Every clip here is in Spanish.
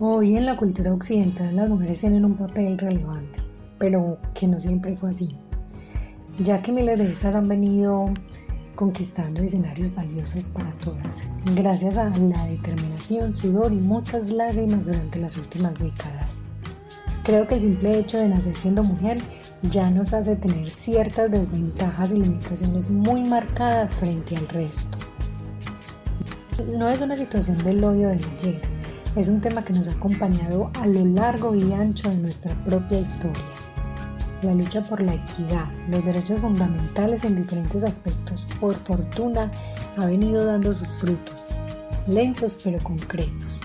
Hoy en la cultura occidental las mujeres tienen un papel relevante, pero que no siempre fue así, ya que miles de estas han venido conquistando escenarios valiosos para todas, gracias a la determinación, sudor y muchas lágrimas durante las últimas décadas. Creo que el simple hecho de nacer siendo mujer ya nos hace tener ciertas desventajas y limitaciones muy marcadas frente al resto. No es una situación del odio del ayer, es un tema que nos ha acompañado a lo largo y ancho de nuestra propia historia. La lucha por la equidad, los derechos fundamentales en diferentes aspectos, por fortuna, ha venido dando sus frutos, lentos pero concretos.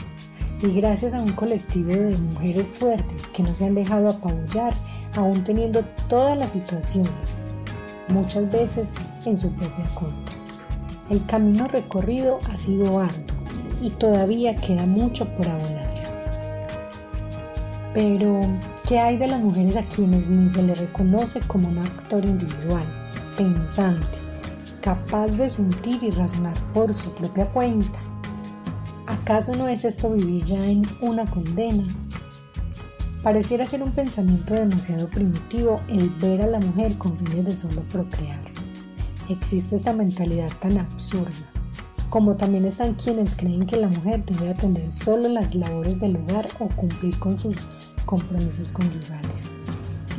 Y gracias a un colectivo de mujeres fuertes que no se han dejado apabullar, aún teniendo todas las situaciones, muchas veces en su propia contra. El camino recorrido ha sido arduo y todavía queda mucho por abonar. Pero, ¿qué hay de las mujeres a quienes ni se les reconoce como un actor individual, pensante, capaz de sentir y razonar por su propia cuenta? ¿Acaso no es esto vivir ya en una condena? Pareciera ser un pensamiento demasiado primitivo el ver a la mujer con fines de solo procrear. Existe esta mentalidad tan absurda como también están quienes creen que la mujer debe atender solo las labores del hogar o cumplir con sus compromisos conyugales,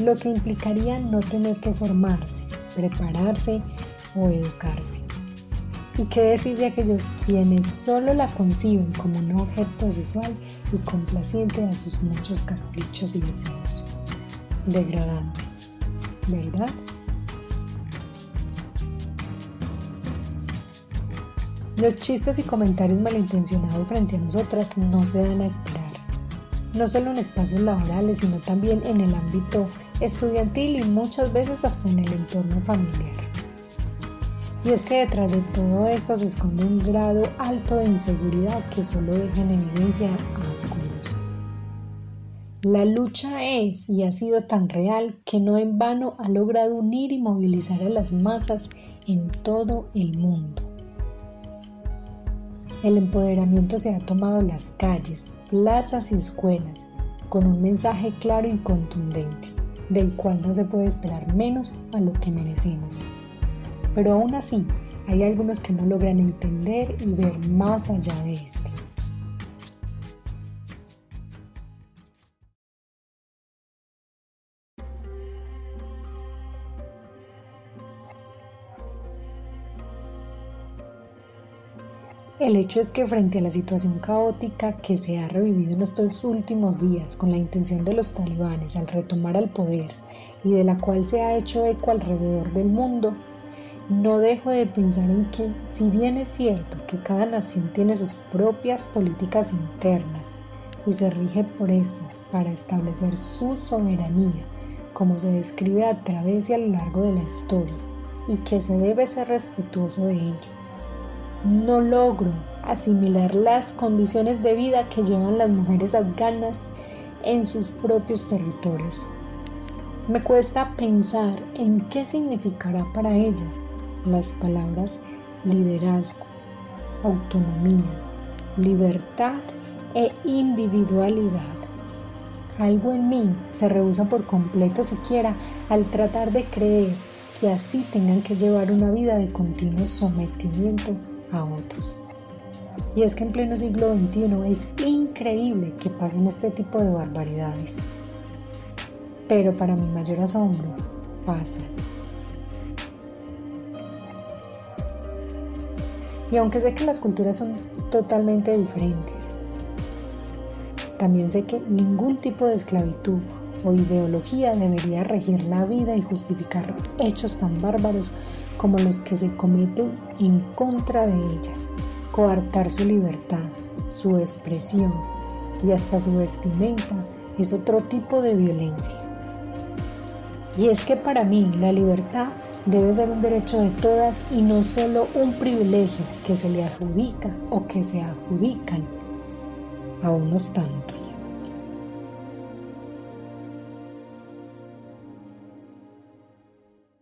lo que implicaría no tener que formarse, prepararse o educarse. ¿Y qué decir de aquellos quienes solo la conciben como un objeto sexual y complaciente a sus muchos caprichos y deseos? Degradante, ¿verdad? Los chistes y comentarios malintencionados frente a nosotras no se dan a esperar, no solo en espacios laborales, sino también en el ámbito estudiantil y muchas veces hasta en el entorno familiar. Y es que detrás de todo esto se esconde un grado alto de inseguridad que solo deja en evidencia a. La lucha es y ha sido tan real que no en vano ha logrado unir y movilizar a las masas en todo el mundo. El empoderamiento se ha tomado las calles, plazas y escuelas con un mensaje claro y contundente, del cual no se puede esperar menos a lo que merecemos. Pero aún así, hay algunos que no logran entender y ver más allá de este. El hecho es que frente a la situación caótica que se ha revivido en estos últimos días con la intención de los talibanes al retomar al poder y de la cual se ha hecho eco alrededor del mundo, no dejo de pensar en que, si bien es cierto que cada nación tiene sus propias políticas internas y se rige por estas para establecer su soberanía, como se describe a través y a lo largo de la historia, y que se debe ser respetuoso de ello, no logro asimilar las condiciones de vida que llevan las mujeres afganas en sus propios territorios. Me cuesta pensar en qué significará para ellas las palabras liderazgo, autonomía, libertad e individualidad. Algo en mí se rehúsa por completo siquiera al tratar de creer que así tengan que llevar una vida de continuo sometimiento otros. Y es que en pleno siglo XXI es increíble que pasen este tipo de barbaridades. Pero para mi mayor asombro, pasa. Y aunque sé que las culturas son totalmente diferentes, también sé que ningún tipo de esclavitud o ideología debería regir la vida y justificar hechos tan bárbaros como los que se cometen en contra de ellas, coartar su libertad, su expresión y hasta su vestimenta es otro tipo de violencia. Y es que para mí la libertad debe ser un derecho de todas y no solo un privilegio que se le adjudica o que se adjudican a unos tantos.